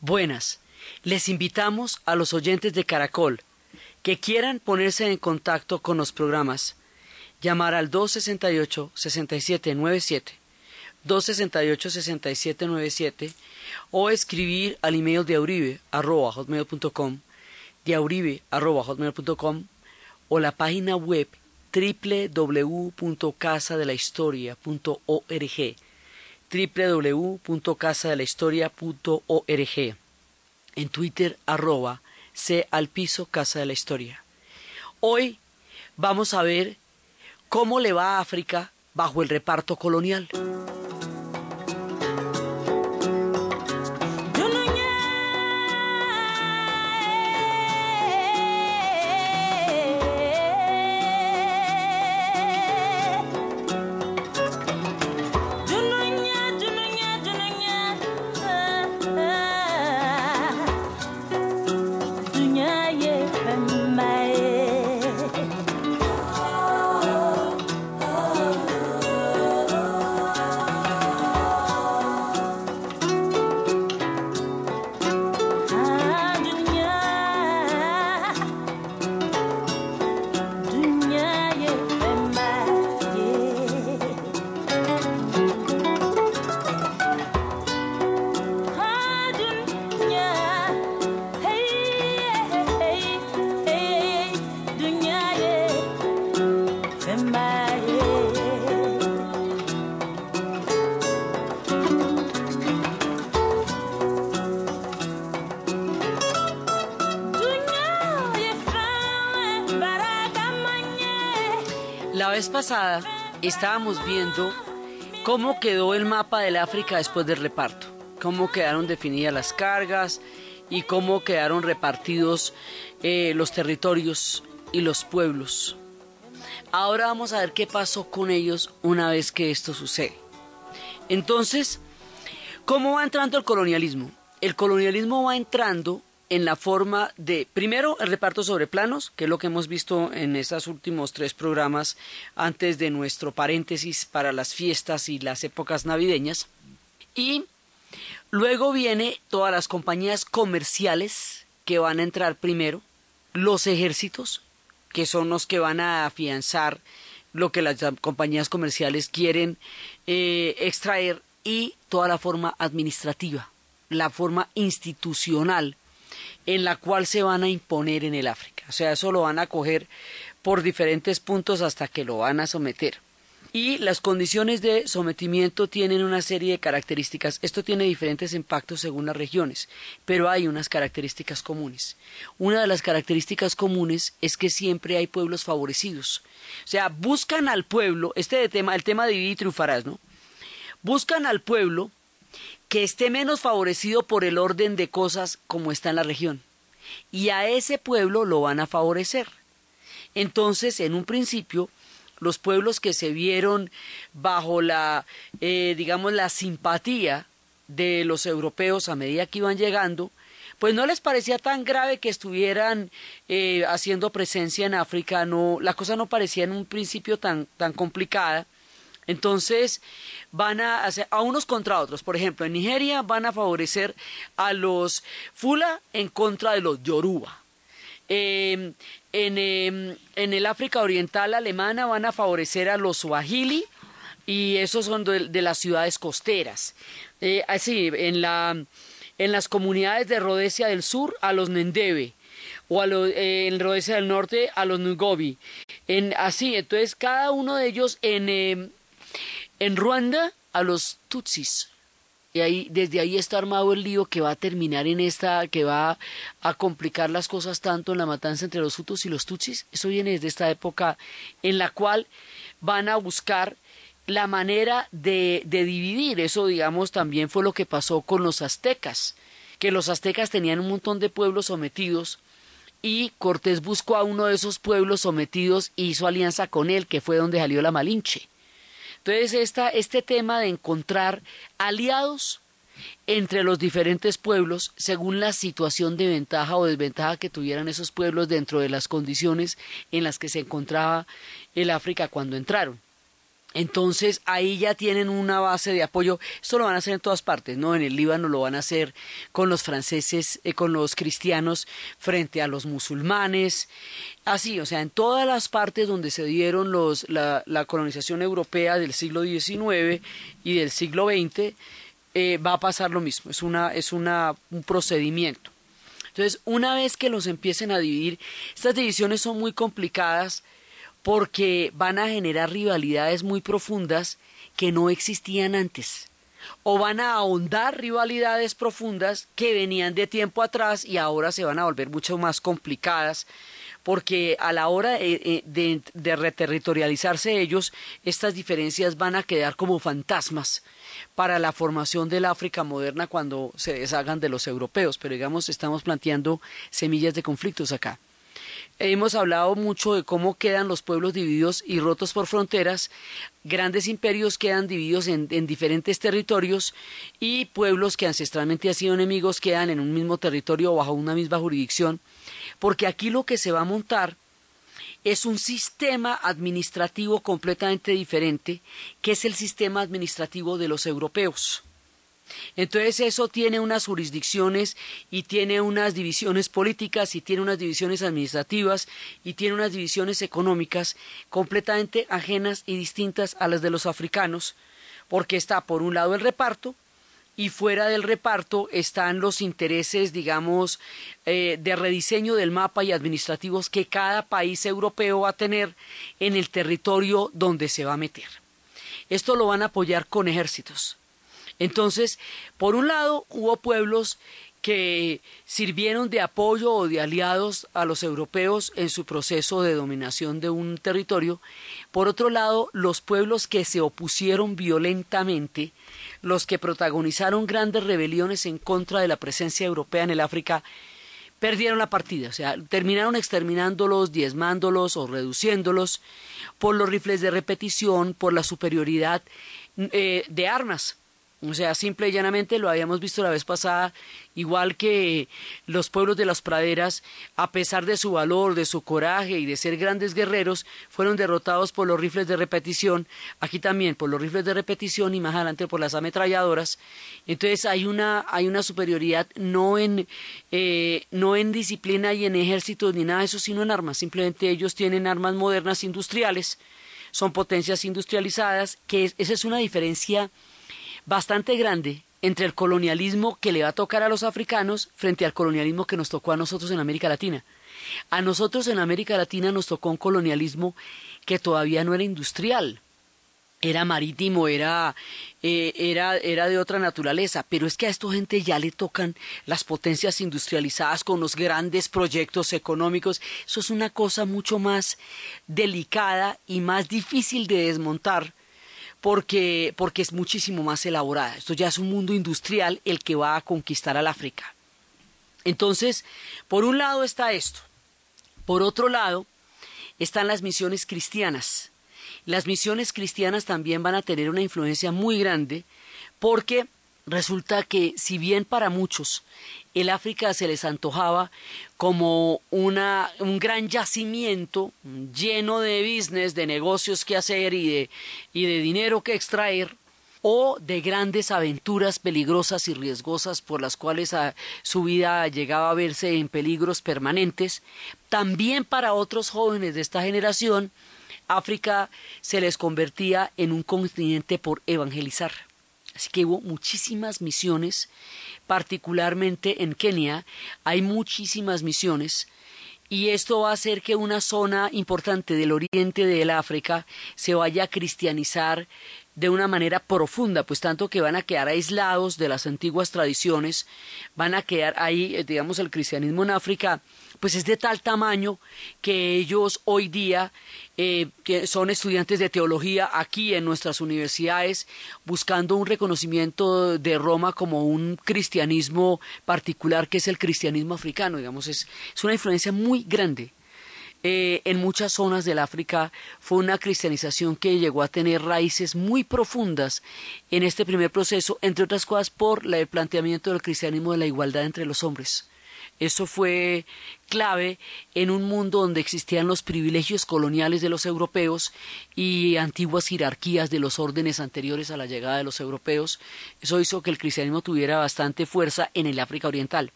Buenas, les invitamos a los oyentes de Caracol que quieran ponerse en contacto con los programas, llamar al 268-6797, 268-6797 o escribir al email de auribe arroba de auribe arroba o la página web www.casadelahistoria.org www.casadelahistoria.org en Twitter arroba C al piso Casa de la Historia. Hoy vamos a ver cómo le va a África bajo el reparto colonial. Pasada estábamos viendo cómo quedó el mapa del África después del reparto, cómo quedaron definidas las cargas y cómo quedaron repartidos eh, los territorios y los pueblos. Ahora vamos a ver qué pasó con ellos una vez que esto sucede. Entonces, ¿cómo va entrando el colonialismo? El colonialismo va entrando en la forma de, primero, el reparto sobre planos, que es lo que hemos visto en estos últimos tres programas antes de nuestro paréntesis para las fiestas y las épocas navideñas. Y luego viene todas las compañías comerciales que van a entrar primero, los ejércitos, que son los que van a afianzar lo que las compañías comerciales quieren eh, extraer y toda la forma administrativa, la forma institucional en la cual se van a imponer en el África. O sea, eso lo van a coger por diferentes puntos hasta que lo van a someter. Y las condiciones de sometimiento tienen una serie de características. Esto tiene diferentes impactos según las regiones, pero hay unas características comunes. Una de las características comunes es que siempre hay pueblos favorecidos. O sea, buscan al pueblo, este tema, el tema de y triunfarás, ¿no? Buscan al pueblo que esté menos favorecido por el orden de cosas como está en la región. Y a ese pueblo lo van a favorecer. Entonces, en un principio, los pueblos que se vieron bajo la, eh, digamos, la simpatía de los europeos a medida que iban llegando, pues no les parecía tan grave que estuvieran eh, haciendo presencia en África, no, la cosa no parecía en un principio tan, tan complicada, entonces, van a hacer a unos contra otros. Por ejemplo, en Nigeria van a favorecer a los Fula en contra de los Yoruba. Em, em, en, el África Oriental alemana van a favorecer a los Swahili y esos son de, las ciudades costeras. Eh, así, en, la, en las comunidades de Rhodesia del Sur a los Nendebe o a eh, en Rhodesia del Norte a los Nugobi. En, así, entonces cada uno de ellos en, em, en Ruanda a los Tutsis. Y ahí, desde ahí está armado el lío que va a terminar en esta, que va a complicar las cosas tanto en la matanza entre los Hutus y los Tutsis. Eso viene desde esta época en la cual van a buscar la manera de, de dividir. Eso, digamos, también fue lo que pasó con los aztecas, que los aztecas tenían un montón de pueblos sometidos y Cortés buscó a uno de esos pueblos sometidos y hizo alianza con él, que fue donde salió la Malinche. Entonces, este tema de encontrar aliados entre los diferentes pueblos según la situación de ventaja o desventaja que tuvieran esos pueblos dentro de las condiciones en las que se encontraba el África cuando entraron. Entonces ahí ya tienen una base de apoyo. Esto lo van a hacer en todas partes, ¿no? En el Líbano lo van a hacer con los franceses, eh, con los cristianos frente a los musulmanes. Así, o sea, en todas las partes donde se dieron los, la, colonización europea del siglo XIX y del siglo XX, eh, va a pasar lo mismo. Es, una, es una, un procedimiento. Entonces, una vez que los empiecen a dividir, estas divisiones son muy complicadas porque van a generar rivalidades muy profundas que no existían antes. O van a ahondar rivalidades profundas que venían de tiempo atrás y ahora se van a volver mucho más complicadas porque a la hora de, de, reterritorializarse ellos, estas diferencias van a quedar como fantasmas para la formación del África moderna cuando se deshagan de los europeos. Pero digamos, estamos planteando semillas de conflictos acá. Hemos hablado mucho de cómo quedan los pueblos divididos y rotos por fronteras, grandes imperios quedan divididos en, diferentes territorios y pueblos que ancestralmente han sido enemigos quedan en un mismo territorio o bajo una misma jurisdicción, porque aquí lo que se va a montar es un sistema administrativo completamente diferente, que es el sistema administrativo de los europeos. Entonces eso tiene unas jurisdicciones y tiene unas divisiones políticas y tiene unas divisiones administrativas y tiene unas divisiones económicas completamente ajenas y distintas a las de los africanos, porque está por un lado el reparto y fuera del reparto están los intereses, digamos, eh, de rediseño del mapa y administrativos que cada país europeo va a tener en el territorio donde se va a meter. Esto lo van a apoyar con ejércitos entonces, por un lado, hubo pueblos que sirvieron de apoyo o de aliados a los europeos en su proceso de dominación de un territorio. Por otro lado, los pueblos que se opusieron violentamente, los que protagonizaron grandes rebeliones en contra de la presencia europea en el África, perdieron la partida, o sea, terminaron exterminándolos, diezmándolos o reduciéndolos por los rifles de repetición, por la superioridad eh, de armas. O sea, simple y llanamente lo habíamos visto la vez pasada, igual que los pueblos de las praderas, a pesar de su valor, de su coraje y de ser grandes guerreros, fueron derrotados por los rifles de repetición, aquí también por los rifles de repetición y más adelante por las ametralladoras. Entonces hay una, hay una superioridad no en, eh, no en disciplina y en ejércitos ni nada de eso, sino en armas. Simplemente ellos tienen armas modernas industriales, son potencias industrializadas, que esa es una diferencia bastante grande entre el colonialismo que le va a tocar a los africanos frente al colonialismo que nos tocó a nosotros en América Latina. A nosotros en América Latina nos tocó un colonialismo que todavía no era industrial, era marítimo, era, eh, era, era de otra naturaleza, pero es que a esta gente ya le tocan las potencias industrializadas con los grandes proyectos económicos. Eso es una cosa mucho más delicada y más difícil de desmontar porque, porque es muchísimo más elaborada. Esto ya es un mundo industrial el que va a conquistar al África. Entonces, por un lado está esto. Por otro lado, están las misiones cristianas. Las misiones cristianas también van a tener una influencia muy grande porque resulta que si bien para muchos el África se les antojaba como una, un gran yacimiento lleno de business, de negocios que hacer y de, y de dinero que extraer, o de grandes aventuras peligrosas y riesgosas por las cuales su vida llegaba a verse en peligros permanentes, también para otros jóvenes de esta generación, África se les convertía en un continente por evangelizar. Así que hubo muchísimas misiones particularmente en Kenia, hay muchísimas misiones y esto va a hacer que una zona importante del oriente del África se vaya a cristianizar de una manera profunda, pues tanto que van a quedar aislados de las antiguas tradiciones, van a quedar ahí, eh, digamos, el cristianismo en África pues es de tal tamaño que ellos hoy día eh, son estudiantes de teología aquí en nuestras universidades, buscando un reconocimiento de Roma como un cristianismo particular que es el cristianismo africano, digamos, es, es una influencia muy grande. Eh, en muchas zonas del África fue una cristianización que llegó a tener raíces muy profundas en este primer proceso, entre otras cosas por el planteamiento del cristianismo de la igualdad entre los hombres Eso fue clave en un mundo donde existían los privilegios coloniales de los europeos y antiguas jerarquías de los órdenes anteriores a la llegada de los europeos. Eso hizo que el cristianismo tuviera bastante fuerza en el África Oriental.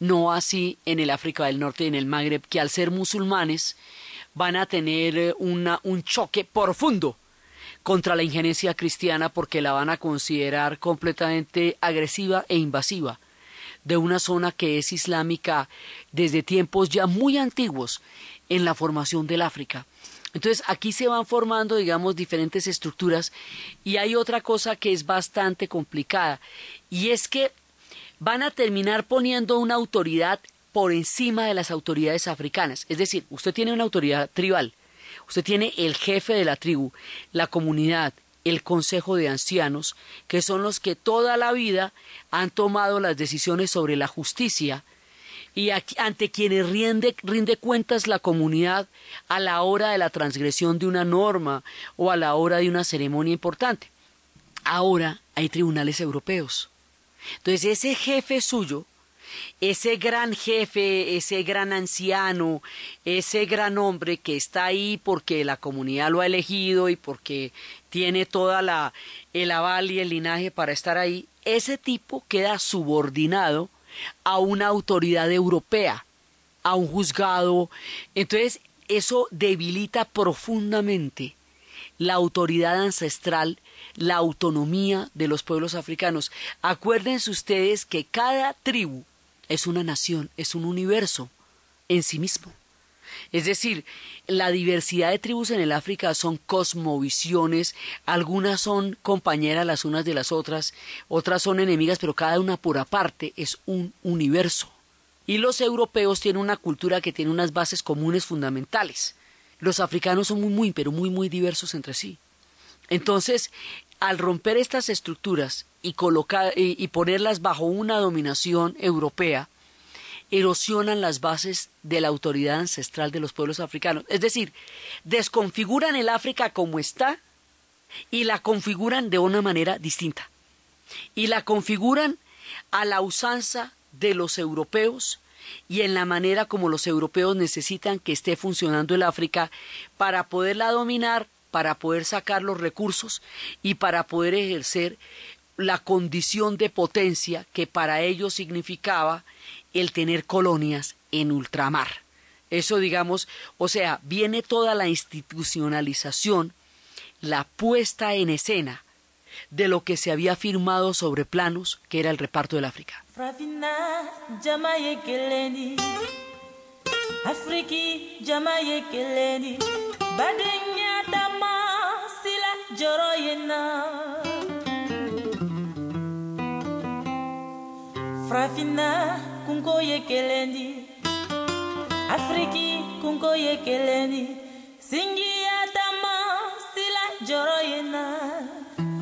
No así en el África del Norte y en el Magreb, que al ser musulmanes van a tener eh, un choque profundo contra la injerencia cristiana porque la van a considerar completamente agresiva e invasiva de una zona que es islámica desde tiempos ya muy antiguos en la formación del África. Entonces aquí se van formando, digamos, diferentes estructuras y hay otra cosa que es bastante complicada y es que van a terminar poniendo una autoridad por encima de las autoridades africanas. Es decir, usted tiene una autoridad tribal, usted tiene el jefe de la tribu, la comunidad, el Consejo de Ancianos, que son los que toda la vida han tomado las decisiones sobre la justicia y ante quienes rinde, rinde cuentas la comunidad a la hora de la transgresión de una norma o a la hora de una ceremonia importante. Ahora hay tribunales europeos. Entonces ese jefe suyo ese gran jefe, ese gran anciano, ese gran hombre que está ahí porque la comunidad lo ha elegido y porque tiene toda la el aval y el linaje para estar ahí, ese tipo queda subordinado a una autoridad europea, a un juzgado. Entonces, eso debilita profundamente la autoridad ancestral, la autonomía de los pueblos africanos. Acuérdense ustedes que cada tribu es una nación, es un universo en sí mismo. Es decir, la diversidad de tribus en el África son cosmovisiones, algunas son compañeras las unas de las otras, otras son enemigas, pero cada una por aparte es un universo. Y los europeos tienen una cultura que tiene unas bases comunes fundamentales. Los africanos son muy, muy, pero muy, muy diversos entre sí. Entonces, al romper estas estructuras y, colocar, y, ponerlas bajo una dominación europea, erosionan las bases de la autoridad ancestral de los pueblos africanos. Es decir, desconfiguran el África como está y la configuran de una manera distinta. Y la configuran a la usanza de los europeos y en la manera como los europeos necesitan que esté funcionando el África para poderla dominar para poder sacar los recursos y para poder ejercer la condición de potencia que para ellos significaba el tener colonias en ultramar. Eso digamos, o sea, viene toda la institucionalización, la puesta en escena de lo que se había firmado sobre planos, que era el reparto del África. jɔrɔ ye na farafinna kunko ye kelen di afiriki kunko ye kelen di singiya tama sila jɔrɔ ye na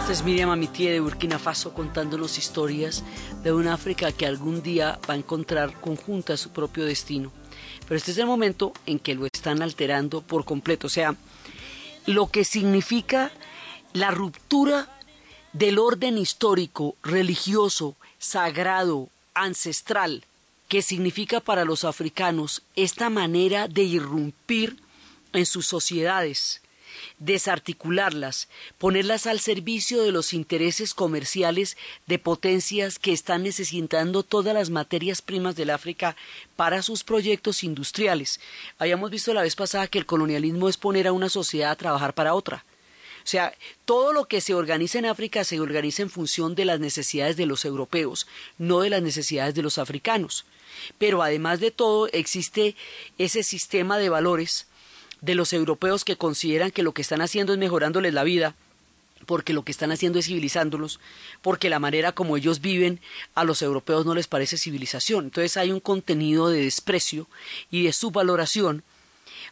Esta es Miriam Amitié de Burkina Faso contándonos historias de una África que algún día va a encontrar conjunta su propio destino. Pero este es el momento en que lo están alterando por completo. O sea, lo que significa la ruptura del orden histórico, religioso, sagrado, ancestral, que significa para los africanos esta manera de irrumpir en sus sociedades, desarticularlas, ponerlas al servicio de los intereses comerciales de potencias que están necesitando todas las materias primas del África para sus proyectos industriales. Habíamos visto la vez pasada que el colonialismo es poner a una sociedad a trabajar para otra. O sea, todo lo que se organiza en África se organiza en función de las necesidades de los europeos, no de las necesidades de los africanos. Pero además de todo, existe ese sistema de valores de los europeos que consideran que lo que están haciendo es mejorándoles la vida, porque lo que están haciendo es civilizándolos, porque la manera como ellos viven a los europeos no les parece civilización. Entonces hay un contenido de desprecio y de subvaloración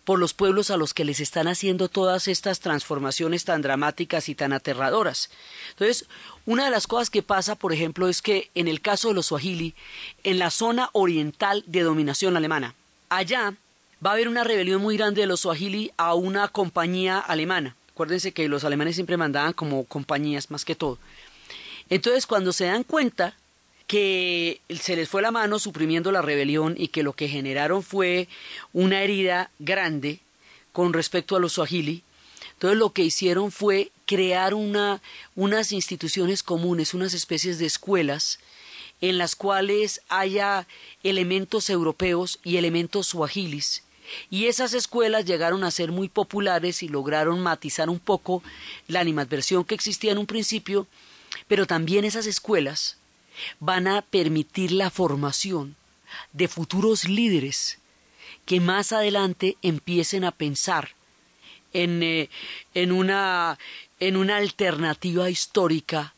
por los pueblos a los que les están haciendo todas estas transformaciones tan dramáticas y tan aterradoras. Entonces, una de las cosas que pasa, por ejemplo, es que en el caso de los Swahili, en la zona oriental de dominación alemana, allá va a haber una rebelión muy grande de los Swahili a una compañía alemana. Acuérdense que los alemanes siempre mandaban como compañías más que todo. Entonces, cuando se dan cuenta que se les fue la mano suprimiendo la rebelión y que lo que generaron fue una herida grande con respecto a los Swahili. Entonces lo que hicieron fue crear una, unas instituciones comunes, unas especies de escuelas en las cuales haya elementos europeos y elementos suahilis. Y esas escuelas llegaron a ser muy populares y lograron matizar un poco la animadversión que existía en un principio, pero también esas escuelas van a permitir la formación de futuros líderes que más adelante empiecen a pensar en, eh, en, una, en una alternativa histórica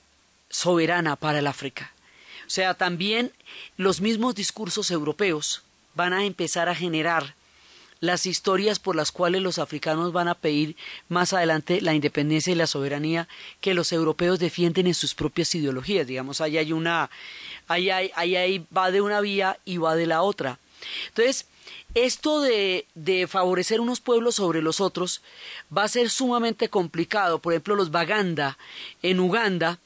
soberana para el África. O sea, también los mismos discursos europeos van a empezar a generar las historias por las cuales los africanos van a pedir más adelante la independencia y la soberanía que los europeos defienden en sus propias ideologías. Digamos, ahí hay una, ahí, ahí, va de una vía y va de la otra. Entonces, esto de, de, favorecer unos pueblos sobre los otros va a ser sumamente complicado. Por ejemplo, los Baganda en Uganda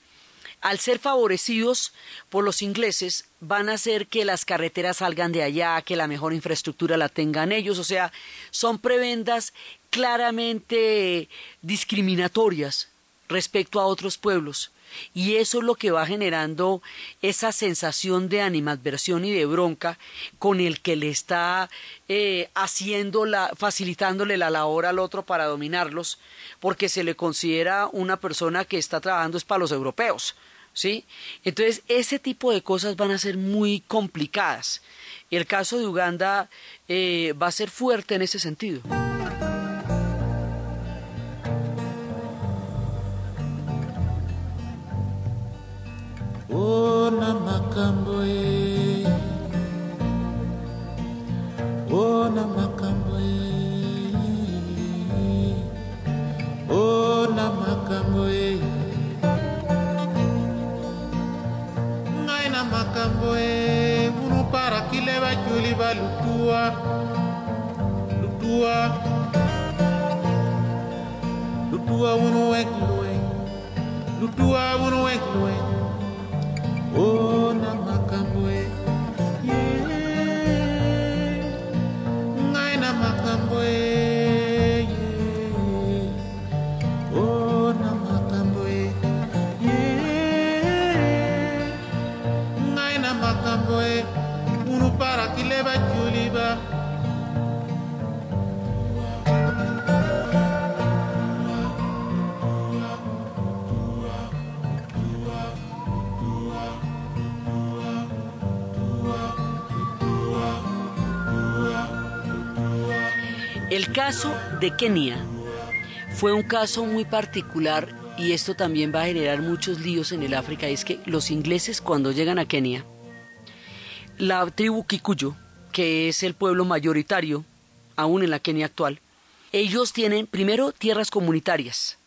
al ser favorecidos por los ingleses, van a hacer que las carreteras salgan de allá, que la mejor infraestructura la tengan ellos, o sea, son prebendas claramente discriminatorias respecto a otros pueblos. Y eso es lo que va generando esa sensación de animadversión y de bronca con el que le está eh, haciendo la, facilitándole la labor al otro para dominarlos, porque se le considera una persona que está trabajando es para los europeos. ¿sí? Entonces, ese tipo de cosas van a ser muy complicadas. El caso de Uganda eh, va a ser fuerte en ese sentido. Lutua, lutua, doigt, le lutua, on est oh, non. El caso de Kenia fue un caso muy particular y esto también va a generar muchos líos en el África. Es que los ingleses cuando llegan a Kenia, la tribu Kikuyu, que es el pueblo mayoritario aún en la Kenia actual, ellos tienen primero tierras comunitarias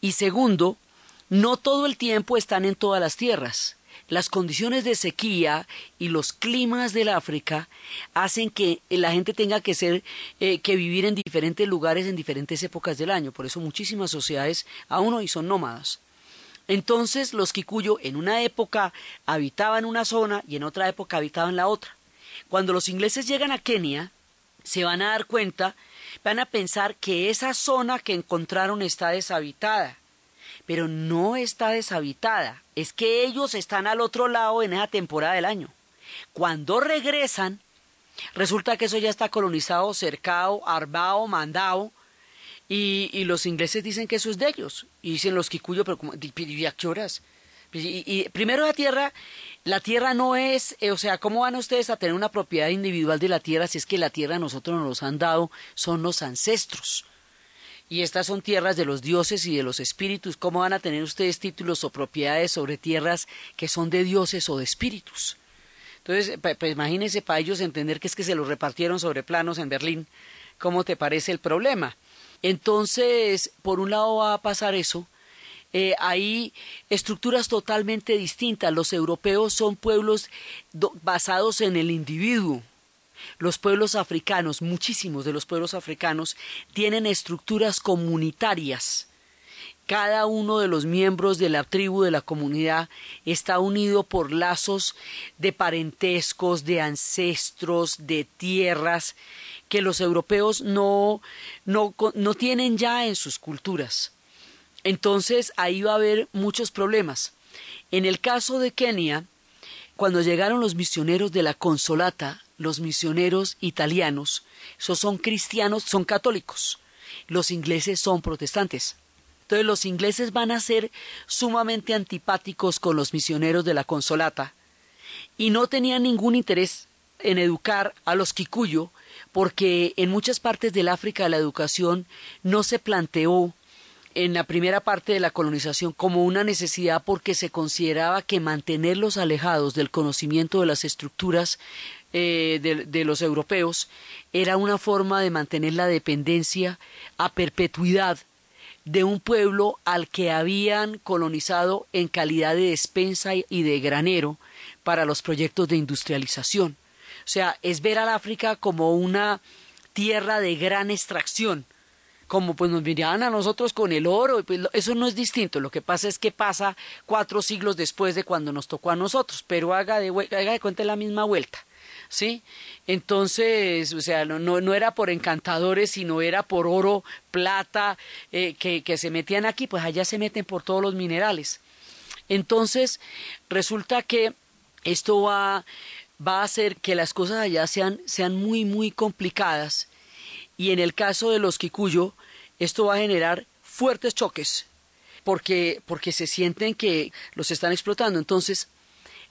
y segundo, no todo el tiempo están en todas las tierras las condiciones de sequía y los climas del África hacen que la gente tenga que ser eh, que vivir en diferentes lugares en diferentes épocas del año. Por eso muchísimas sociedades aún hoy son nómadas. Entonces los Kikuyo en una época habitaban una zona y en otra época habitaban la otra. Cuando los ingleses llegan a Kenia, se van a dar cuenta, van a pensar que esa zona que encontraron está deshabitada pero no está deshabitada. Es que ellos están al otro lado en esa temporada del año. Cuando regresan, resulta que eso ya está colonizado, cercado, armado, mandado, Y, los ingleses dicen que eso es de ellos. Y dicen los Kikuyo, pero como, ¿y a qué horas? Y, y primero la tierra, la tierra no es, eh, o sea, ¿cómo van ustedes a tener una propiedad individual de la tierra si es que la tierra nosotros nos han dado, son los ancestros? Y estas son tierras de los dioses y de los espíritus. ¿Cómo van a tener ustedes títulos o propiedades sobre tierras que son de dioses o de espíritus? Entonces, pues imagínense para ellos entender que es que se los repartieron sobre planos en Berlín. ¿Cómo te parece el problema? Entonces, por un lado va a pasar eso, eh, hay estructuras totalmente distintas. Los europeos son pueblos basados en el individuo. Los pueblos africanos, muchísimos de los pueblos africanos, tienen estructuras comunitarias. Cada uno de los miembros de la tribu, de la comunidad, está unido por lazos de parentescos, de ancestros, de tierras, que los europeos no, no, no tienen ya en sus culturas. Entonces ahí va a haber muchos problemas. En el caso de Kenia, cuando llegaron los misioneros de la Consolata, los misioneros italianos, esos son cristianos, son católicos. Los ingleses son protestantes. Entonces los ingleses van a ser sumamente antipáticos con los misioneros de la Consolata y no tenían ningún interés en educar a los Kikuyo porque en muchas partes del África la educación no se planteó en la primera parte de la colonización como una necesidad porque se consideraba que mantenerlos alejados del conocimiento de las estructuras eh, de, de, los europeos era una forma de mantener la dependencia a perpetuidad de un pueblo al que habían colonizado en calidad de despensa y de granero para los proyectos de industrialización. O sea, es ver al África como una tierra de gran extracción, como pues nos miraban a nosotros con el oro, pues eso no es distinto, lo que pasa es que pasa cuatro siglos después de cuando nos tocó a nosotros, pero haga de, haga de cuenta la misma vuelta. ¿Sí? Entonces, o sea, no, no, era por encantadores, sino era por oro, plata, eh, que, que se metían aquí, pues allá se meten por todos los minerales. Entonces, resulta que esto va, va a hacer que las cosas allá sean, sean muy, muy complicadas. Y en el caso de los Kikuyo, esto va a generar fuertes choques porque, porque se sienten que los están explotando. Entonces,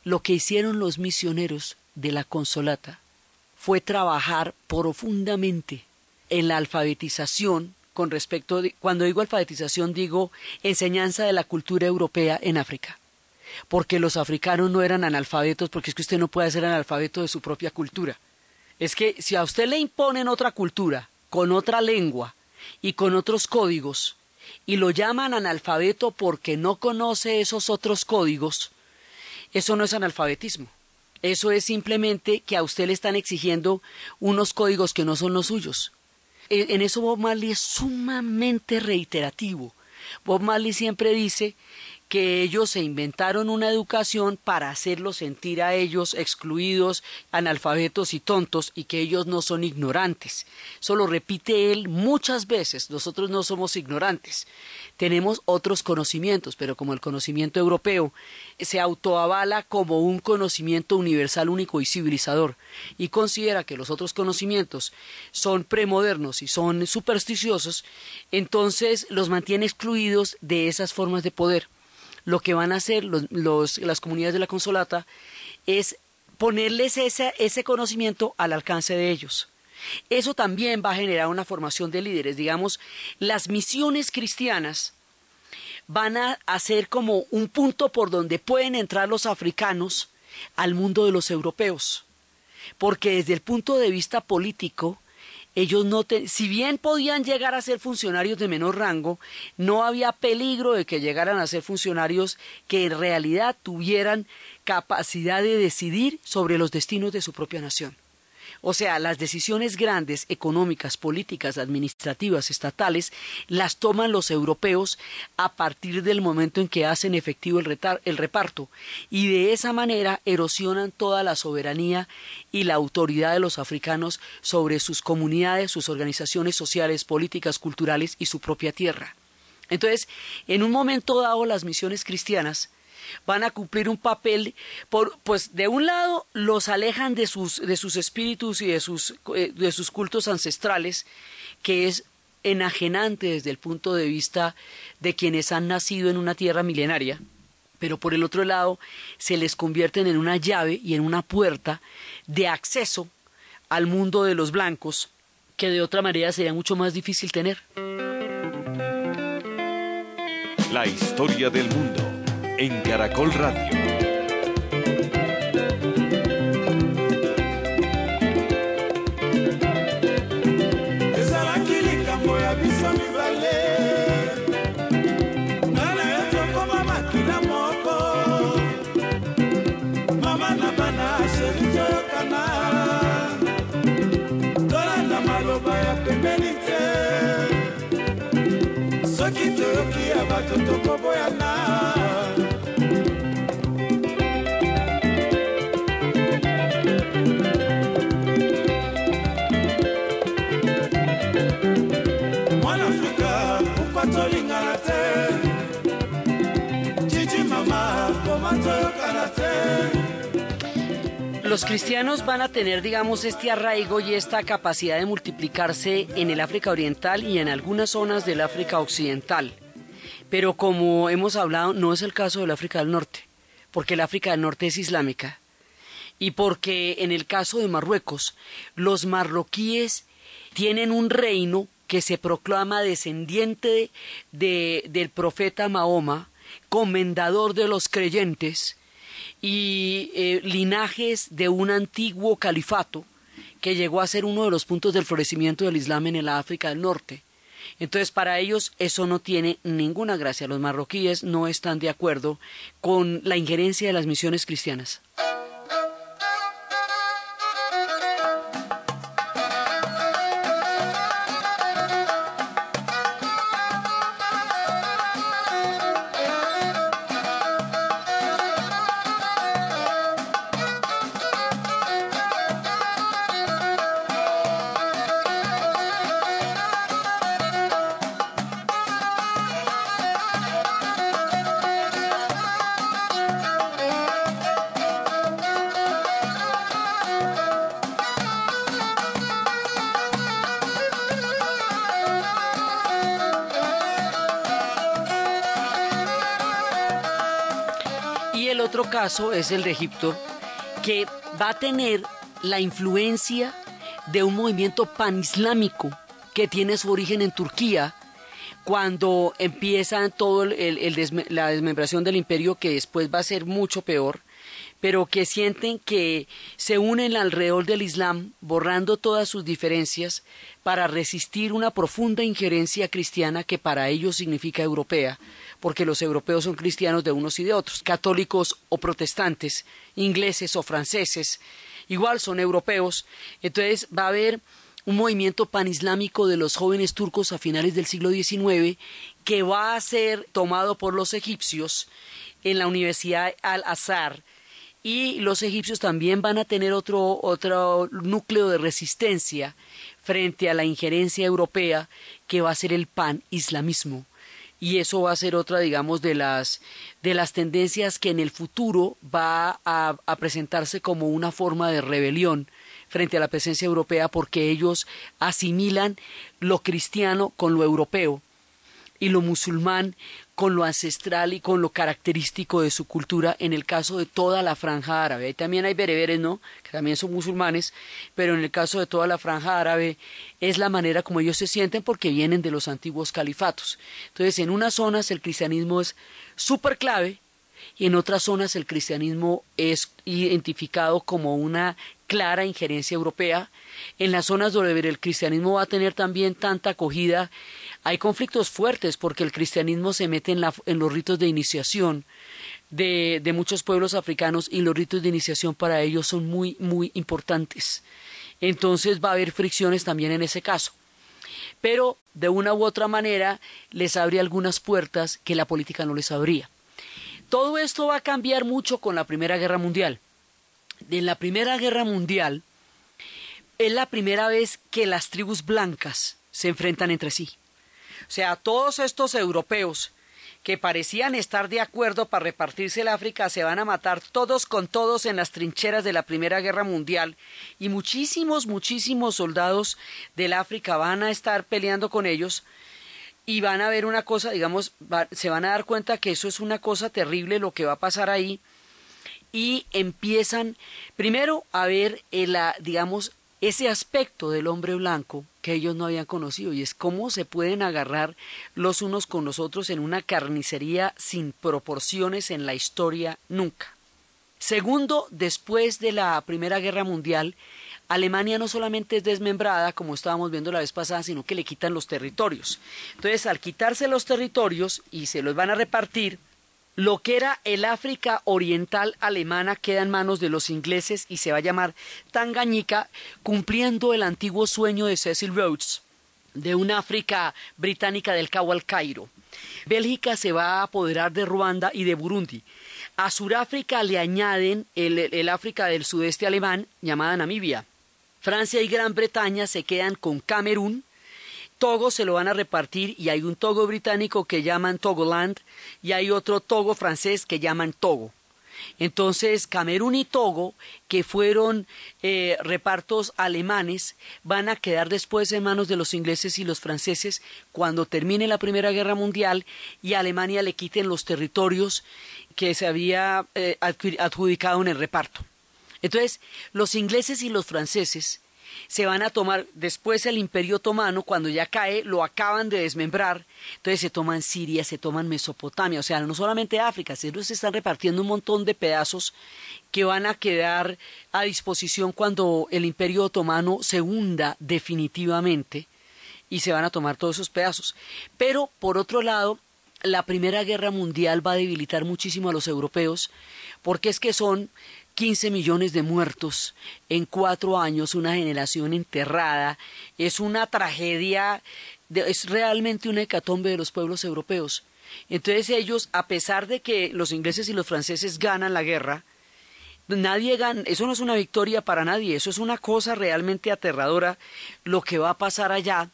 lo que hicieron los misioneros de la Consolata fue trabajar profundamente en la alfabetización con respecto de, cuando digo alfabetización digo enseñanza de la cultura europea en África. Porque los africanos no eran analfabetos, porque es que usted no puede ser analfabeto de su propia cultura. Es que si a usted le imponen otra cultura, con otra lengua, y con otros códigos, y lo llaman analfabeto porque no conoce esos otros códigos, eso no es analfabetismo. Eso es simplemente que a usted le están exigiendo unos códigos que no son los suyos. E, en eso Bob Marley es sumamente reiterativo. Bob Marley siempre dice que ellos se inventaron una educación para hacerlos sentir a ellos excluidos, analfabetos y tontos y que ellos no son ignorantes. Eso lo repite él muchas veces. Nosotros no somos ignorantes. Tenemos otros conocimientos, pero como el conocimiento europeo se autoavala como un conocimiento universal único y civilizador y considera que los otros conocimientos son premodernos y son supersticiosos, entonces los mantiene excluidos de esas formas de poder lo que van a hacer los, las comunidades de la consolata es ponerles ese, ese conocimiento al alcance de ellos. Eso también va a generar una formación de líderes. Digamos, las misiones cristianas van a ser como un punto por donde pueden entrar los africanos al mundo de los europeos. Porque desde el punto de vista político, ellos no si bien podían llegar a ser funcionarios de menor rango, no había peligro de que llegaran a ser funcionarios que en realidad tuvieran capacidad de decidir sobre los destinos de su propia nación. O sea, las decisiones grandes, económicas, políticas, administrativas, estatales, las toman los europeos a partir del momento en que hacen efectivo el, el reparto y de esa manera erosionan toda la soberanía y la autoridad de los africanos sobre sus comunidades, sus organizaciones sociales, políticas, culturales y su propia tierra. Entonces, en un momento dado, las misiones cristianas van a cumplir un papel, por, pues de un lado los alejan de sus, de sus espíritus y de sus, eh, de sus cultos ancestrales, que es enajenante desde el punto de vista de quienes han nacido en una tierra milenaria, pero por el otro lado se les convierten en una llave y en una puerta de acceso al mundo de los blancos que de otra manera sería mucho más difícil tener. La historia del mundo en Caracol Radio. Los cristianos van a tener, digamos, este arraigo y esta capacidad de multiplicarse en el África Oriental y en algunas zonas del África Occidental. Pero como hemos hablado, no es el caso del África del Norte, porque el África del Norte es islámica. Y porque en el caso de Marruecos, los marroquíes tienen un reino que se proclama descendiente de, del profeta Mahoma, comendador de los creyentes, y eh, linajes de un antiguo califato que llegó a ser uno de los puntos del florecimiento del Islam en el África del Norte. Entonces, para ellos eso no tiene ninguna gracia. Los marroquíes no están de acuerdo con la injerencia de las misiones cristianas. Es el de Egipto, que va a tener la influencia de un movimiento panislámico que tiene su origen en Turquía, cuando empieza todo el- la desmembración del imperio, que después va a ser mucho peor, pero que sienten que se unen alrededor del Islam, borrando todas sus diferencias, para resistir una profunda injerencia cristiana que para ellos significa europea, porque los europeos son cristianos de unos y de otros, católicos o protestantes, ingleses o franceses, igual son europeos. Entonces va a haber un movimiento panislámico de los jóvenes turcos a finales del siglo XIX que va a ser tomado por los egipcios en la Universidad Al-Azhar y los egipcios también van a tener otro, otro núcleo de resistencia frente a la injerencia europea que va a ser el pan-islamismo. Y eso va a ser otra, digamos, de las, de las tendencias que en el futuro va a, a presentarse como una forma de rebelión frente a la presencia europea porque ellos asimilan lo cristiano con lo europeo y lo musulmán con lo ancestral y con lo característico de su cultura en el caso de toda la franja árabe. Ahí también hay bereberes, ¿no? Que también son musulmanes, pero en el caso de toda la franja árabe es la manera como ellos se sienten porque vienen de los antiguos califatos. Entonces, en unas zonas el cristianismo es súper clave y en otras zonas el cristianismo es identificado como una clara injerencia europea. En las zonas donde el cristianismo va a tener también tanta acogida, hay conflictos fuertes porque el cristianismo se mete en, los ritos de iniciación de, de, muchos pueblos africanos y los ritos de iniciación para ellos son muy, muy importantes. Entonces va a haber fricciones también en ese caso. Pero de una u otra manera les abre algunas puertas que la política no les abría. Todo esto va a cambiar mucho con la Primera Guerra Mundial. En la Primera Guerra Mundial es la primera vez que las tribus blancas se enfrentan entre sí. O sea, todos estos europeos que parecían estar de acuerdo para repartirse el África se van a matar todos con todos en las trincheras de la Primera Guerra Mundial y muchísimos, muchísimos soldados del África van a estar peleando con ellos y van a ver una cosa, digamos, se van a dar cuenta que eso es una cosa terrible lo que va a pasar ahí y empiezan primero a ver, el, digamos, ese aspecto del hombre blanco que ellos no habían conocido y es cómo se pueden agarrar los unos con los otros en una carnicería sin proporciones en la historia nunca. Segundo, después de la Primera Guerra Mundial, Alemania no solamente es desmembrada, como estábamos viendo la vez pasada, sino que le quitan los territorios. Entonces, al quitarse los territorios y se los van a repartir, lo que era el África oriental alemana queda en manos de los ingleses y se va a llamar Tanganyika, cumpliendo el antiguo sueño de Cecil Rhodes de un África británica del Cabo al Cairo. Bélgica se va a apoderar de Ruanda y de Burundi. A Suráfrica le añaden el, el África del sudeste alemán, llamada Namibia. Francia y Gran Bretaña se quedan con Camerún, Togo se lo van a repartir y hay un Togo británico que llaman Togoland y hay otro Togo francés que llaman Togo. Entonces, Camerún y Togo, que fueron eh, repartos alemanes, van a quedar después en manos de los ingleses y los franceses cuando termine la Primera Guerra Mundial y a Alemania le quiten los territorios que se había eh, adjudicado en el reparto. Entonces, los ingleses y los franceses se van a tomar después el imperio otomano, cuando ya cae, lo acaban de desmembrar, entonces se toman Siria, se toman Mesopotamia, o sea, no solamente África, sino se están repartiendo un montón de pedazos que van a quedar a disposición cuando el imperio otomano se hunda definitivamente y se van a tomar todos esos pedazos. Pero, por otro lado, la Primera Guerra Mundial va a debilitar muchísimo a los europeos, porque es que son 15 millones de muertos en cuatro años, una generación enterrada, es una tragedia, es realmente una hecatombe de los pueblos europeos. Entonces ellos, a pesar de que los ingleses y los franceses ganan la guerra, nadie gana, eso no es una victoria para nadie, eso es una cosa realmente aterradora lo que va a pasar allá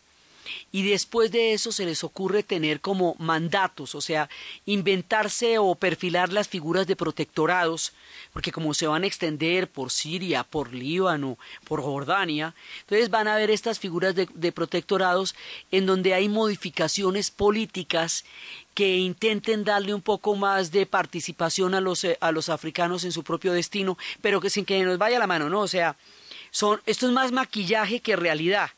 y después de eso se les ocurre tener como mandatos, o sea, inventarse o perfilar las figuras de protectorados, porque como se van a extender por Siria, por Líbano, por Jordania, entonces van a haber estas figuras de, protectorados en donde hay modificaciones políticas que intenten darle un poco más de participación a los, eh, a los africanos en su propio destino, pero que sin que nos vaya la mano, ¿no? O sea, son, esto es más maquillaje que realidad.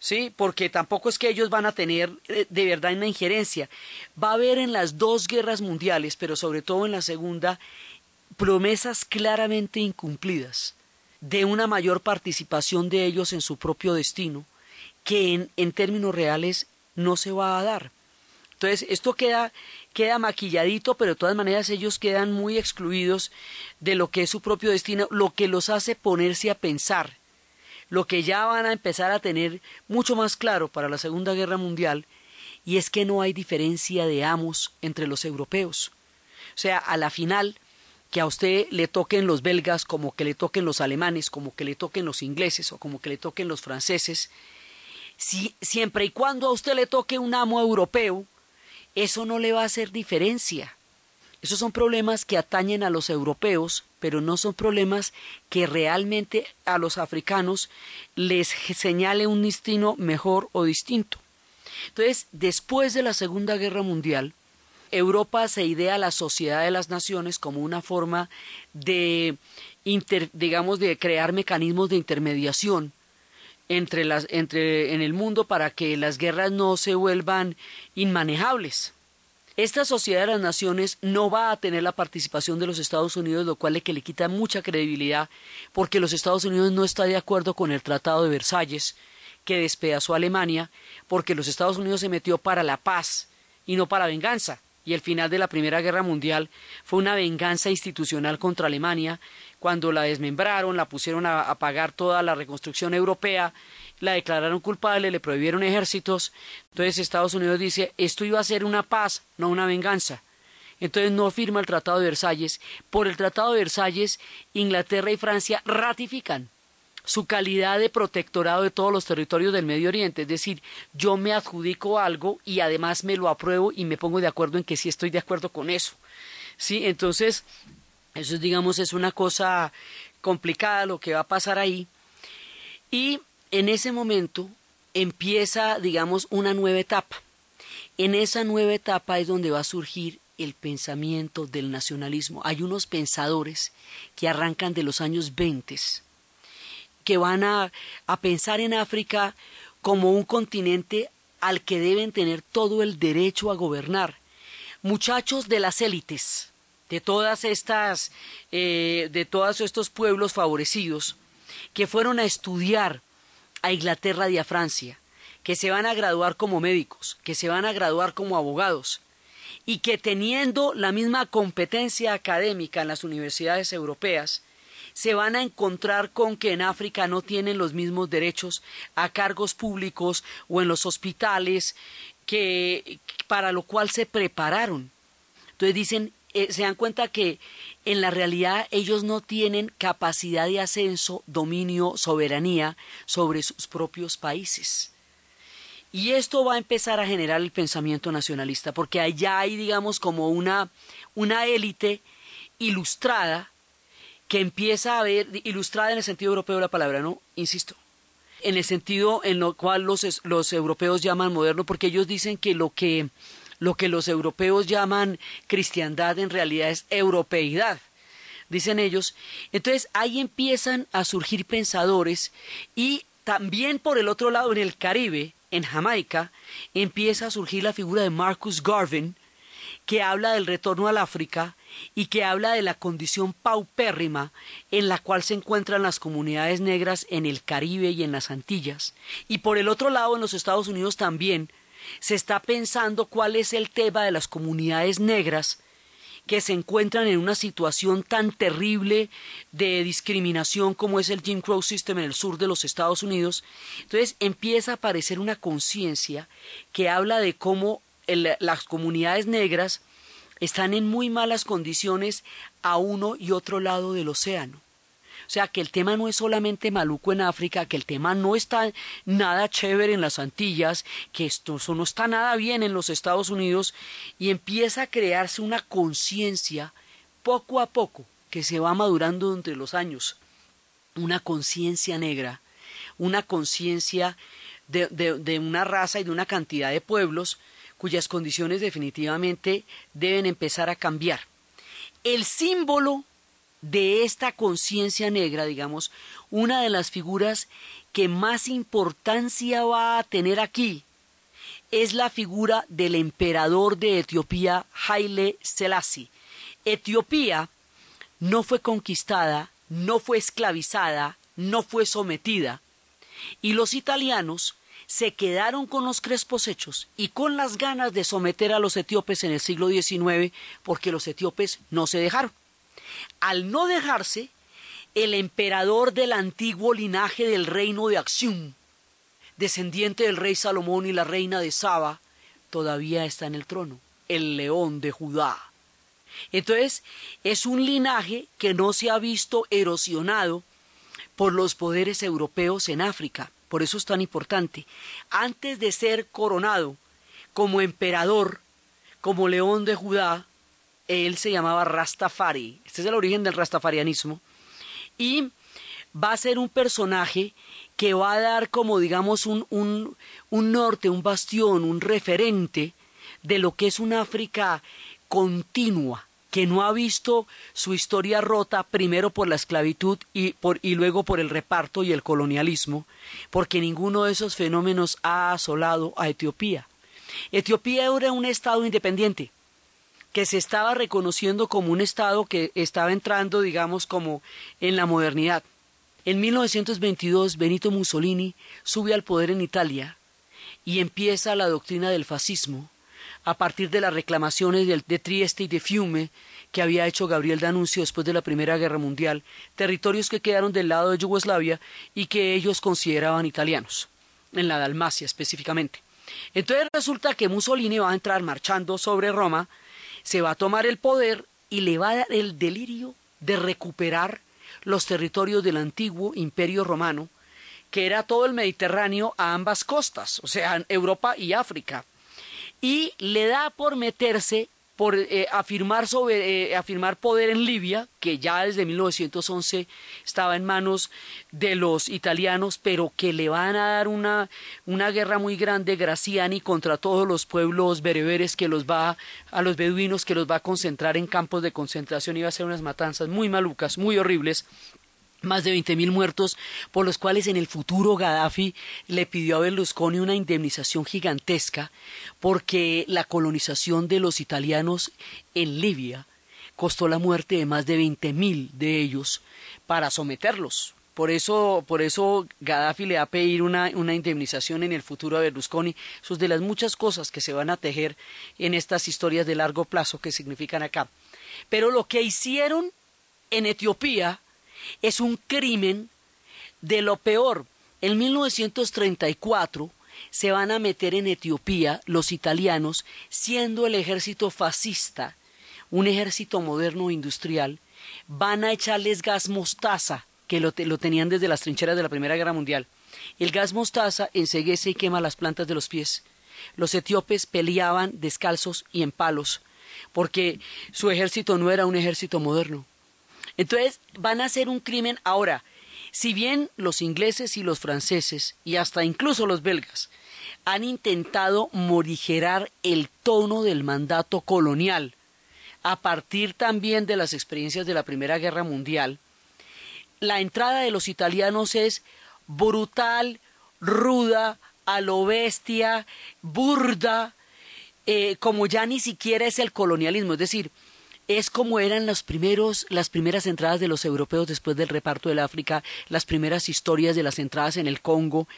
¿Sí? Porque tampoco es que ellos van a tener eh, de verdad una injerencia. Va a haber en las dos guerras mundiales, pero sobre todo en la segunda, promesas claramente incumplidas de una mayor participación de ellos en su propio destino, que en, en términos reales no se va a dar. Entonces, esto queda, queda maquilladito, pero de todas maneras ellos quedan muy excluidos de lo que es su propio destino, lo que los hace ponerse a pensar lo que ya van a empezar a tener mucho más claro para la Segunda Guerra Mundial, y es que no hay diferencia de amos entre los europeos. O sea, a la final, que a usted le toquen los belgas como que le toquen los alemanes, como que le toquen los ingleses o como que le toquen los franceses, si, siempre y cuando a usted le toque un amo europeo, eso no le va a hacer diferencia. Esos son problemas que atañen a los europeos, pero no son problemas que realmente a los africanos les señale un destino mejor o distinto. Entonces, después de la Segunda Guerra Mundial, Europa se idea la sociedad de las naciones como una forma de, digamos, de crear mecanismos de intermediación entre las, entre, en el mundo para que las guerras no se vuelvan inmanejables. Esta sociedad de las naciones no va a tener la participación de los Estados Unidos, lo cual le, que le quita mucha credibilidad, porque los Estados Unidos no está de acuerdo con el Tratado de Versalles, que despedazó a Alemania, porque los Estados Unidos se metió para la paz y no para la venganza. Y el final de la Primera Guerra Mundial fue una venganza institucional contra Alemania, cuando la desmembraron, la pusieron a, a pagar toda la reconstrucción europea la declararon culpable, le prohibieron ejércitos. Entonces Estados Unidos dice, esto iba a ser una paz, no una venganza. Entonces no firma el Tratado de Versalles. Por el Tratado de Versalles, Inglaterra y Francia ratifican su calidad de protectorado de todos los territorios del Medio Oriente. Es decir, yo me adjudico algo y además me lo apruebo y me pongo de acuerdo en que sí estoy de acuerdo con eso. ¿Sí? Entonces, eso digamos es una cosa complicada lo que va a pasar ahí. Y en ese momento empieza, digamos, una nueva etapa. En esa nueva etapa es donde va a surgir el pensamiento del nacionalismo. Hay unos pensadores que arrancan de los años 20 que van a, a pensar en África como un continente al que deben tener todo el derecho a gobernar. Muchachos de las élites, de todas estas, eh, de todos estos pueblos favorecidos, que fueron a estudiar a Inglaterra y a Francia, que se van a graduar como médicos, que se van a graduar como abogados, y que teniendo la misma competencia académica en las universidades europeas, se van a encontrar con que en África no tienen los mismos derechos a cargos públicos o en los hospitales que para lo cual se prepararon. Entonces dicen, eh, se dan cuenta que en la realidad ellos no tienen capacidad de ascenso, dominio, soberanía sobre sus propios países. Y esto va a empezar a generar el pensamiento nacionalista, porque allá hay, digamos, como una, una élite ilustrada que empieza a ver, ilustrada en el sentido europeo de la palabra, ¿no? Insisto, en el sentido en lo cual los, los europeos llaman moderno, porque ellos dicen que lo que lo que los europeos llaman cristiandad en realidad es europeidad, dicen ellos. Entonces ahí empiezan a surgir pensadores y también por el otro lado en el Caribe, en Jamaica, empieza a surgir la figura de Marcus Garvin, que habla del retorno al África y que habla de la condición paupérrima en la cual se encuentran las comunidades negras en el Caribe y en las Antillas. Y por el otro lado, en los Estados Unidos también, se está pensando cuál es el tema de las comunidades negras que se encuentran en una situación tan terrible de discriminación como es el Jim Crow System en el sur de los Estados Unidos. Entonces empieza a aparecer una conciencia que habla de cómo las comunidades negras están en muy malas condiciones a uno y otro lado del océano. O sea, que el tema no es solamente maluco en África, que el tema no está nada chévere en las Antillas, que esto no está nada bien en los Estados Unidos, y empieza a crearse una conciencia poco a poco que se va madurando entre los años, una conciencia negra, una conciencia de, de, una raza y de una cantidad de pueblos cuyas condiciones definitivamente deben empezar a cambiar. El símbolo de esta conciencia negra, digamos, una de las figuras que más importancia va a tener aquí es la figura del emperador de Etiopía, Haile Selassie. Etiopía no fue conquistada, no fue esclavizada, no fue sometida, y los italianos se quedaron con los crespos hechos y con las ganas de someter a los etíopes en el siglo XIX porque los etíopes no se dejaron. Al no dejarse, el emperador del antiguo linaje del reino de Acción, descendiente del rey Salomón y la reina de Saba, todavía está en el trono, el león de Judá. Entonces, es un linaje que no se ha visto erosionado por los poderes europeos en África. Por eso es tan importante. Antes de ser coronado como emperador, como león de Judá, él se llamaba Rastafari. Este es el origen del rastafarianismo. Y va a ser un personaje que va a dar como digamos un, un, un norte, un bastión, un referente de lo que es una África continua, que no ha visto su historia rota primero por la esclavitud y, y luego por el reparto y el colonialismo, porque ninguno de esos fenómenos ha asolado a Etiopía. Etiopía era un estado independiente, que se estaba reconociendo como un Estado que estaba entrando, digamos, como en la modernidad. En 1922 Benito Mussolini sube al poder en Italia y empieza la doctrina del fascismo a partir de las reclamaciones de, Trieste y de Fiume que había hecho Gabriel D'Annunzio después de la Primera Guerra Mundial, territorios que quedaron del lado de Yugoslavia y que ellos consideraban italianos, en la Dalmacia específicamente. Entonces resulta que Mussolini va a entrar marchando sobre Roma se va a tomar el poder y le va a dar el delirio de recuperar los territorios del antiguo imperio romano, que era todo el Mediterráneo a ambas costas, o sea, Europa y África. Y le da por meterse por eh, afirmar, sobre, eh, afirmar poder en Libia, que ya desde 1911 estaba en manos de los italianos, pero que le van a dar una, guerra muy grande Graciani contra todos los pueblos bereberes que los va, a los beduinos que los va a concentrar en campos de concentración. Y va a hacer unas matanzas muy malucas, muy horribles más de 20.000 muertos, por los cuales en el futuro Gaddafi le pidió a Berlusconi una indemnización gigantesca, porque la colonización de los italianos en Libia costó la muerte de más de 20.000 de ellos para someterlos. Por eso, por eso Gaddafi le va a pedir una, una indemnización en el futuro a Berlusconi. Eso es de las muchas cosas que se van a tejer en estas historias de largo plazo que significan acá. Pero lo que hicieron en Etiopía es un crimen de lo peor. En 1934 se van a meter en Etiopía los italianos, siendo el ejército fascista un ejército moderno e industrial, van a echarles gas mostaza, que lo, lo, tenían desde las trincheras de la Primera Guerra Mundial. El gas mostaza enseguece y quema las plantas de los pies. Los etíopes peleaban descalzos y en palos, porque su ejército no era un ejército moderno. Entonces van a hacer un crimen ahora. Si bien los ingleses y los franceses, y hasta incluso los belgas, han intentado morigerar el tono del mandato colonial, a partir también de las experiencias de la Primera Guerra Mundial, la entrada de los italianos es brutal, ruda, a lo bestia, burda, eh, como ya ni siquiera es el colonialismo. Es decir, es como eran los primeros, las primeras entradas de los europeos después del reparto del África, las primeras historias de las entradas en el Congo,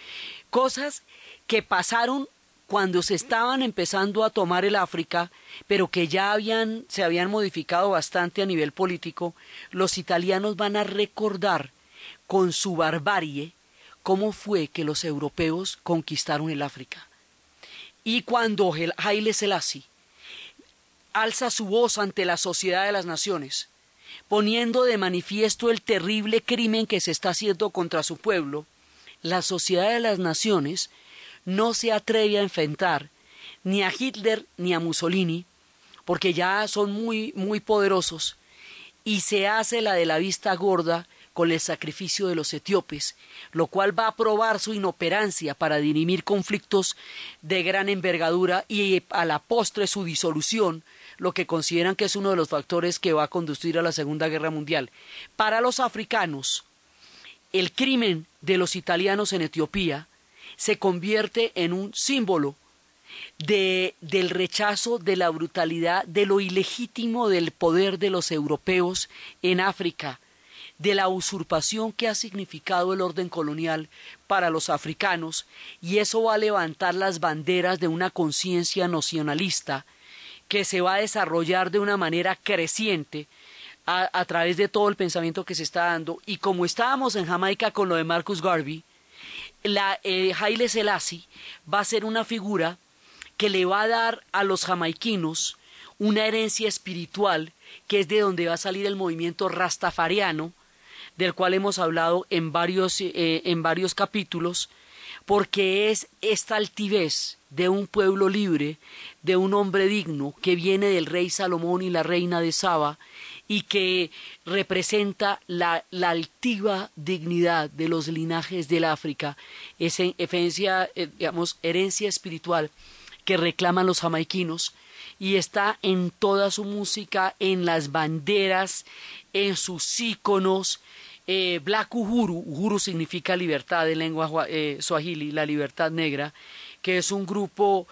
cosas que pasaron cuando se estaban empezando a tomar el África, pero que ya habían, se habían modificado bastante a nivel político, los italianos van a recordar con su barbarie cómo fue que los europeos conquistaron el África. Y cuando Haile Selassie alza su voz ante la sociedad de las naciones, poniendo de manifiesto el terrible crimen que se está haciendo contra su pueblo, la sociedad de las naciones no se atreve a enfrentar ni a Hitler ni a Mussolini, porque ya son muy, muy poderosos, y se hace la de la vista gorda con el sacrificio de los etíopes, lo cual va a probar su inoperancia para dirimir conflictos de gran envergadura y a la postre su disolución lo que consideran que es uno de los factores que va a conducir a la Segunda Guerra Mundial. Para los africanos, el crimen de los italianos en Etiopía se convierte en un símbolo de, del rechazo, de la brutalidad, de lo ilegítimo del poder de los europeos en África, de la usurpación que ha significado el orden colonial para los africanos, y eso va a levantar las banderas de una conciencia nacionalista que se va a desarrollar de una manera creciente a, través de todo el pensamiento que se está dando. Y como estábamos en Jamaica con lo de Marcus Garvey, la, eh, Selassie va a ser una figura que le va a dar a los jamaiquinos una herencia espiritual que es de donde va a salir el movimiento rastafariano, del cual hemos hablado en varios, eh, en varios capítulos, porque es esta altivez de un pueblo libre, de un hombre digno que viene del rey Salomón y la reina de Saba y que representa la, altiva dignidad de los linajes del África, esa herencia, eh, herencia espiritual que reclaman los jamaiquinos y está en toda su música, en las banderas, en sus íconos, eh, Black Uhuru, Uhuru significa libertad en lengua eh, swahili, la libertad negra, que es un grupo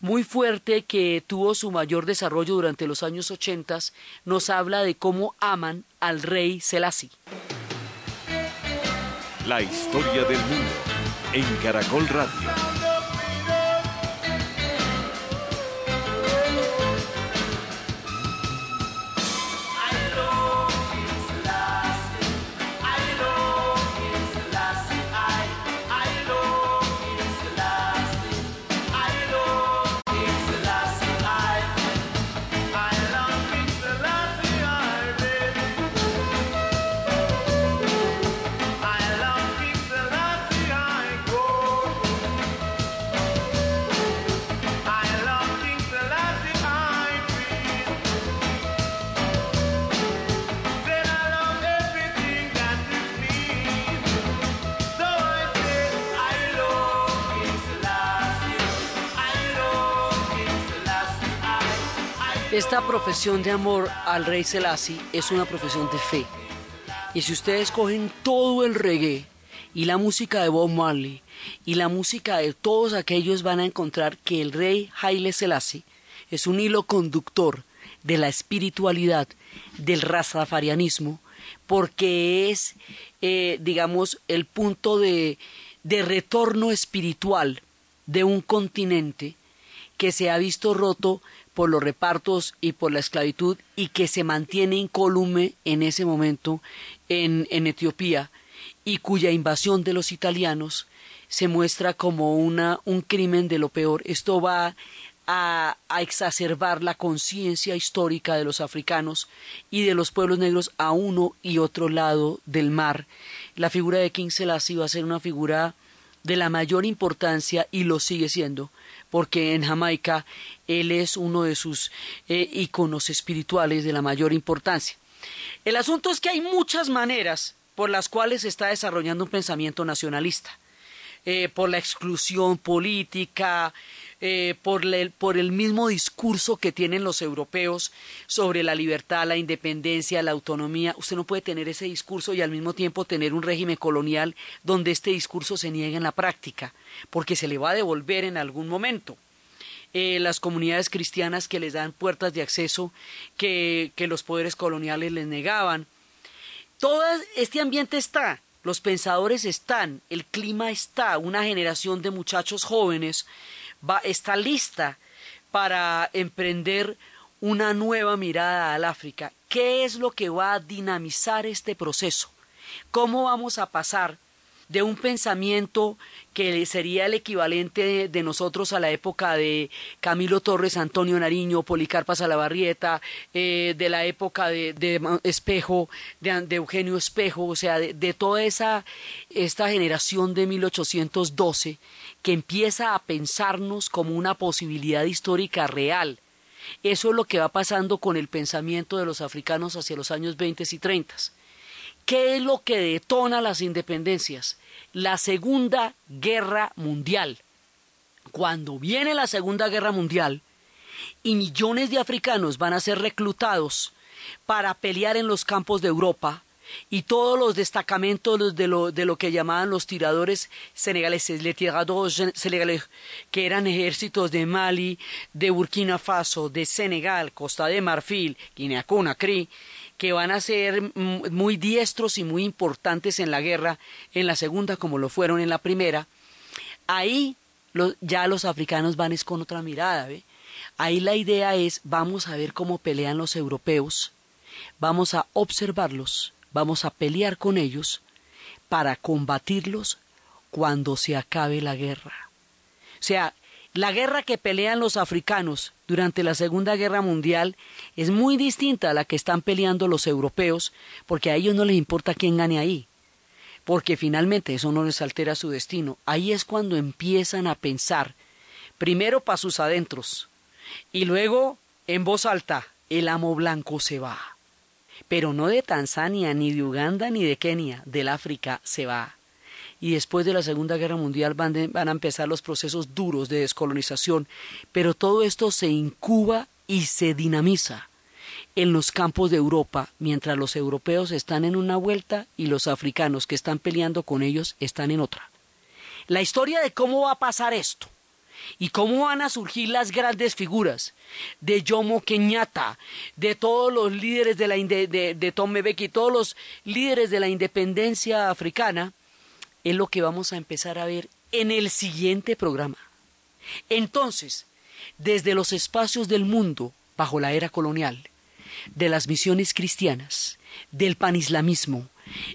muy fuerte que tuvo su mayor desarrollo durante los años 80, nos habla de cómo aman al rey Selassie. La historia del mundo en Caracol Radio. Esta profesión de amor al rey Selassie es una profesión de fe. Y si ustedes cogen todo el reggae y la música de Bob Marley y la música de todos aquellos van a encontrar que el rey Haile Selassie es un hilo conductor de la espiritualidad del rastafarianismo porque es, eh, digamos, el punto de, de retorno espiritual de un continente que se ha visto roto por los repartos y por la esclavitud y que se mantiene incólume en ese momento en, en Etiopía y cuya invasión de los italianos se muestra como una, un crimen de lo peor. Esto va a, a exacerbar la conciencia histórica de los africanos y de los pueblos negros a uno y otro lado del mar. La figura de King Selassie va a ser una figura de la mayor importancia y lo sigue siendo, porque en Jamaica él es uno de sus eh, íconos espirituales de la mayor importancia. El asunto es que hay muchas maneras por las cuales se está desarrollando un pensamiento nacionalista. Eh, por la exclusión política, eh, por, el, por, el, mismo discurso que tienen los europeos sobre la libertad, la independencia, la autonomía. Usted no puede tener ese discurso y al mismo tiempo tener un régimen colonial donde este discurso se niegue en la práctica, porque se le va a devolver en algún momento. Eh, las comunidades cristianas que les dan puertas de acceso que, que los poderes coloniales les negaban. Todo este ambiente está, los pensadores están, el clima está, una generación de muchachos jóvenes está lista para emprender una nueva mirada al África. ¿Qué es lo que va a dinamizar este proceso? ¿Cómo vamos a pasar de un pensamiento que sería el equivalente de, nosotros a la época de Camilo Torres, Antonio Nariño, Policarpa Salabarrieta, eh, de la época de, de Espejo, de, de, Eugenio Espejo, o sea, de, toda esa esta generación de 1812 que empieza a pensarnos como una posibilidad histórica real. Eso es lo que va pasando con el pensamiento de los africanos hacia los años 20 y 30. ¿Qué es lo que detona las independencias? La Segunda Guerra Mundial. Cuando viene la Segunda Guerra Mundial y millones de africanos van a ser reclutados para pelear en los campos de Europa, y todos los destacamentos de lo, que llamaban los tiradores senegaleses, les tiradores senegaleses, que eran ejércitos de Mali, de Burkina Faso, de Senegal, Costa de Marfil, Guinea Conakry, que van a ser muy diestros y muy importantes en la guerra, en la segunda como lo fueron en la primera, ahí ya los africanos van es con otra mirada. Ahí la idea es, vamos a ver cómo pelean los europeos, vamos a observarlos, vamos a pelear con ellos para combatirlos cuando se acabe la guerra. O sea, la guerra que pelean los africanos durante la Segunda Guerra Mundial es muy distinta a la que están peleando los europeos, porque a ellos no les importa quién gane ahí, porque finalmente eso no les altera su destino. Ahí es cuando empiezan a pensar, primero para sus adentros, y luego en voz alta, el amo blanco se va. Pero no de Tanzania, ni de Uganda, ni de Kenia, del África se va y después de la Segunda Guerra Mundial van, a empezar los procesos duros de descolonización, pero todo esto se incuba y se dinamiza en los campos de Europa, mientras los europeos están en una vuelta y los africanos que están peleando con ellos están en otra. La historia de cómo va a pasar esto y cómo van a surgir las grandes figuras de Jomo Kenyatta, de todos los líderes de la de, de Tom Mbeki, todos los líderes de la independencia africana, es lo que vamos a empezar a ver en el siguiente programa. Entonces, desde los espacios del mundo bajo la era colonial, de las misiones cristianas, del panislamismo,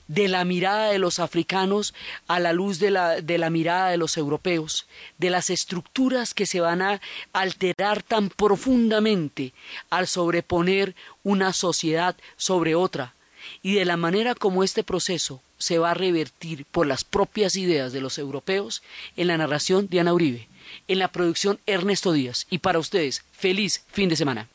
de la mirada de los africanos a la luz de la, de la, mirada de los europeos, de las estructuras que se van a alterar tan profundamente al sobreponer una sociedad sobre otra, y de la manera como este proceso se va a revertir por las propias ideas de los europeos en la narración de Ana Uribe, en la producción Ernesto Díaz. Y para ustedes, feliz fin de semana.